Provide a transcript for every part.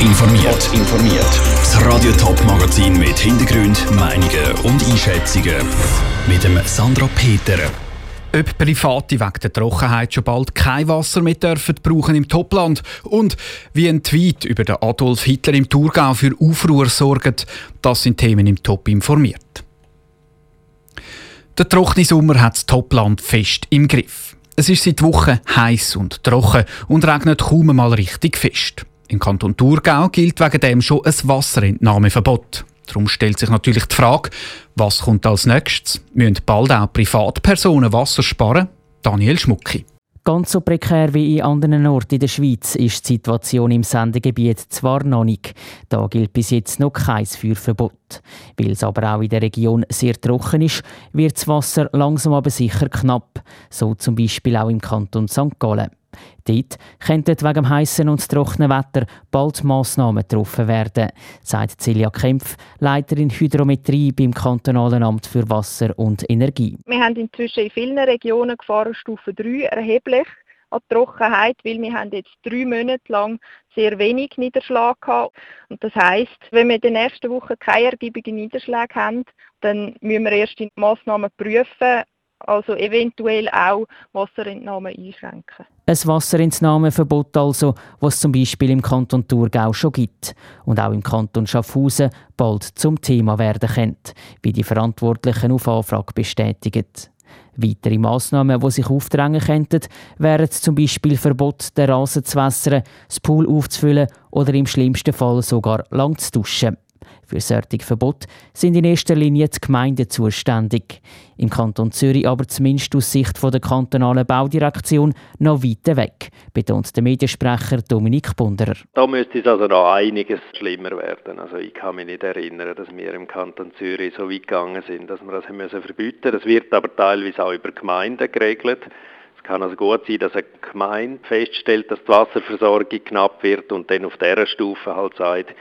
informiert. informiert. Das Radio Top Magazin mit Hintergrund, Meinungen und Einschätzungen mit dem Sandra Peter. Ob Private wegen der Trockenheit schon bald kein Wasser mehr dürfen brauchen im Topland und wie ein Tweet über den Adolf Hitler im Thurgau für Aufruhr sorgt, das sind Themen im Top informiert. Der trockene Sommer hat das Topland fest im Griff. Es ist seit Wochen heiß und trocken und regnet kaum mal richtig fest. Im Kanton Thurgau gilt wegen dem schon ein Wasserentnahmeverbot. Darum stellt sich natürlich die Frage, was kommt als nächstes? Müssen bald auch Privatpersonen Wasser sparen? Daniel Schmucki. Ganz so prekär wie in anderen Orten in der Schweiz ist die Situation im Sendegebiet zwar noch nicht. Da gilt bis jetzt noch kein Feuerverbot. Weil es aber auch in der Region sehr trocken ist, wird das Wasser langsam aber sicher knapp. So zum Beispiel auch im Kanton St. Gallen. Dort könnten wegen dem heißen und trockenen Wetter bald Massnahmen getroffen werden, sagt Celia Kempf, Leiterin Hydrometrie beim Kantonalen Amt für Wasser und Energie. Wir haben inzwischen in vielen Regionen Gefahrenstufe 3 erheblich an Trockenheit, weil wir haben jetzt drei Monate lang sehr wenig Niederschlag gehabt. Und das heißt, wenn wir in den nächsten Wochen keine ergiebigen Niederschläge haben, dann müssen wir erst die Massnahmen prüfen, also eventuell auch Wasserentnahme einschränken. Ein Wasserentnahmeverbot also, was zum Beispiel im Kanton Thurgau schon gibt und auch im Kanton Schaffhausen bald zum Thema werden könnte, wie die Verantwortlichen auf Anfrage bestätigen. Weitere Massnahmen, die sich aufdrängen könnten, wären zum Beispiel Verbot, den Rasen zu wässern, das Pool aufzufüllen oder im schlimmsten Fall sogar lang zu duschen. Für solche Verbot sind in erster Linie die Gemeinden zuständig. Im Kanton Zürich aber zumindest aus Sicht der kantonalen Baudirektion noch weiter weg, betont der Mediensprecher Dominik Bunderer. Da müsste es also noch einiges schlimmer werden. Also ich kann mich nicht erinnern, dass wir im Kanton Zürich so weit gegangen sind, dass wir das haben müssen verbieten. Das wird aber teilweise auch über Gemeinden geregelt. Es kann also gut sein, dass eine Gemeinde feststellt, dass die Wasserversorgung knapp wird und dann auf dieser Stufe halt sagt,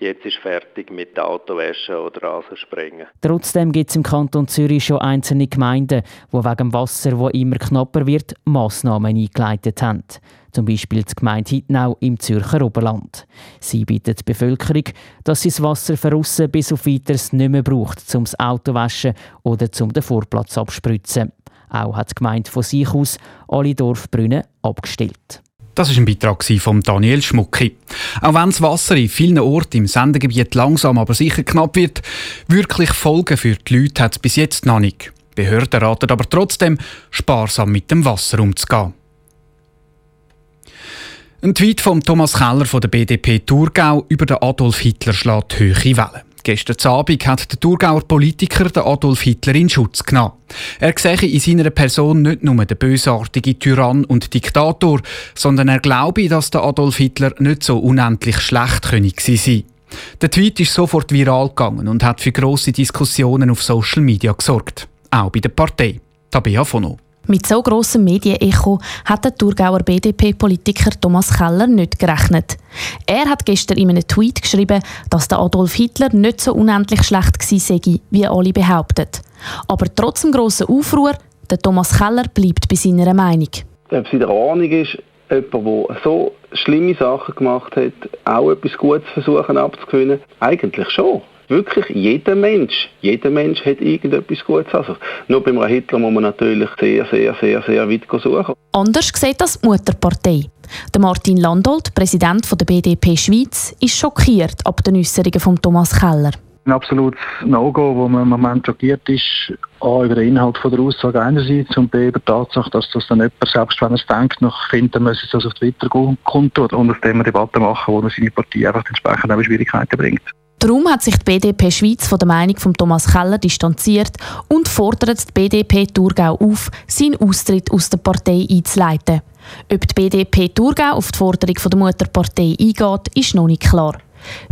jetzt ist fertig mit Autowäsche oder Rasenspringen. Trotzdem gibt es im Kanton Zürich schon einzelne Gemeinden, die wegen Wasser, das immer knapper wird, Massnahmen eingeleitet haben. Zum Beispiel die Gemeinde Hittnau im Zürcher Oberland. Sie bittet die Bevölkerung, dass sie das Wasser von bis auf weiteres nicht mehr braucht, um das Auto waschen oder zum den Vorplatz abspritzen. Auch hat die Gemeinde von sich aus alle Dorfbrunnen abgestellt. Das ist ein Beitrag von Daniel Schmucki. Auch wenn das Wasser in vielen Orten im Sendegebiet langsam aber sicher knapp wird, wirklich Folgen für die Leute hat es bis jetzt noch nicht. Behörden raten aber trotzdem, sparsam mit dem Wasser umzugehen. Ein Tweet von Thomas Keller von der BDP Thurgau über den Adolf Hitler schlägt hohe Wellen. Gestern Abend hat der Thurgauer Politiker Adolf Hitler in Schutz genommen. Er sehe in seiner Person nicht nur den bösartigen Tyrann und Diktator, sondern er glaube, dass der Adolf Hitler nicht so unendlich schlecht gewesen sein Der Tweet ist sofort viral gegangen und hat für grosse Diskussionen auf Social Media gesorgt. Auch bei der Partei. Tabea Fono. Mit so grossem Medienecho hat der Thurgauer BDP-Politiker Thomas Keller nicht gerechnet. Er hat gestern in einem Tweet geschrieben, dass der Adolf Hitler nicht so unendlich schlecht gewesen sei, wie alle behaupten. Aber trotz dem grossen Aufruhr, der Thomas Keller bleibt bei seiner Meinung. Ob es in der Ahnung ist, jemand, der so schlimme Sachen gemacht hat, auch etwas Gutes versuchen abzugewinnen? Eigentlich schon wirklich jeder Mensch, jeder Mensch hat irgendetwas Gutes. Also, nur beim Hitler muss man natürlich sehr, sehr, sehr, sehr weit suchen. Anders sieht das die Mutterpartei. Der Martin Landolt, Präsident der BDP Schweiz, ist schockiert ab den Äußerungen von Thomas Keller. Ein absolutes No-Go, wo man im Moment schockiert ist, A, über den Inhalt von der Aussage einerseits und B, über die Tatsache, dass das dann jemand, selbst wenn er es denkt, noch findet, müsse es das auf Twitter kundtun und aus dem eine Debatte machen, wo seine Partei einfach entsprechend auch Schwierigkeiten bringt. Darum hat sich die BDP Schweiz von der Meinung von Thomas Keller distanziert und fordert die BDP Thurgau auf, seinen Austritt aus der Partei einzuleiten. Ob die BDP Thurgau auf die Forderung der Mutterpartei eingeht, ist noch nicht klar.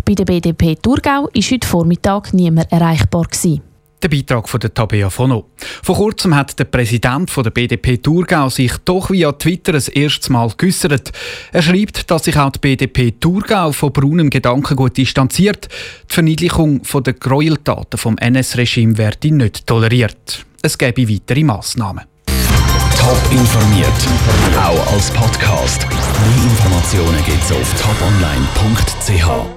Bei der BDP Thurgau war heute Vormittag niemand erreichbar. Gewesen. Der Beitrag von der Tabea Fono. Vor kurzem hat der Präsident von der BDP Thurgau sich doch via Twitter das erste Mal geäussert. Er schreibt, dass sich auch die BDP Thurgau von braunem Gedankengut distanziert. Die Verniedlichung der Gräueltaten vom NS-Regime werde nicht toleriert. Es gäbe weitere Massnahmen. Top informiert, auch als Podcast. Mehr Informationen gibt's auf toponline.ch.